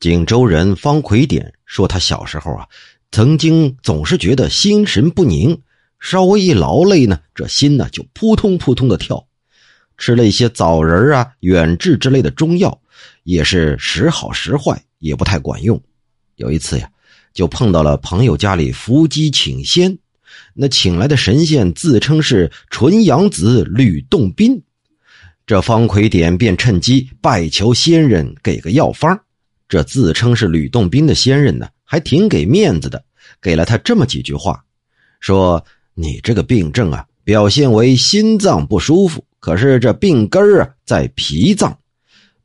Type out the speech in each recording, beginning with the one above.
锦州人方奎典说，他小时候啊，曾经总是觉得心神不宁，稍微一劳累呢，这心呢就扑通扑通的跳。吃了一些枣仁啊、远志之类的中药，也是时好时坏，也不太管用。有一次呀，就碰到了朋友家里伏击请仙，那请来的神仙自称是纯阳子吕洞宾，这方奎典便趁机拜求仙人给个药方。这自称是吕洞宾的仙人呢，还挺给面子的，给了他这么几句话，说：“你这个病症啊，表现为心脏不舒服。”可是这病根啊在脾脏，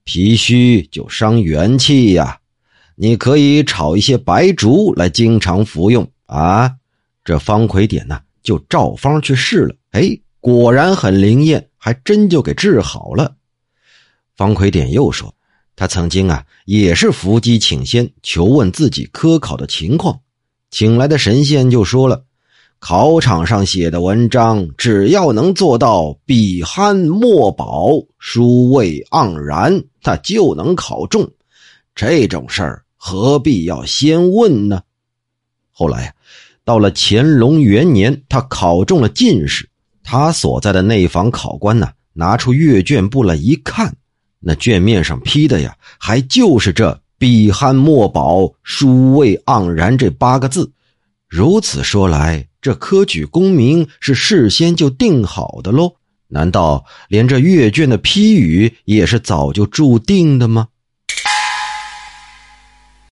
脾虚就伤元气呀。你可以炒一些白术来经常服用啊。这方奎典呢就照方去试了，哎，果然很灵验，还真就给治好了。方奎典又说，他曾经啊也是伏击请仙，求问自己科考的情况，请来的神仙就说了。考场上写的文章，只要能做到笔酣墨饱、书味盎然，他就能考中。这种事儿何必要先问呢？后来呀，到了乾隆元年，他考中了进士。他所在的内房考官呢，拿出阅卷簿来一看，那卷面上批的呀，还就是这“笔酣墨饱、书味盎然”这八个字。如此说来，这科举功名是事先就定好的喽？难道连这阅卷的批语也是早就注定的吗？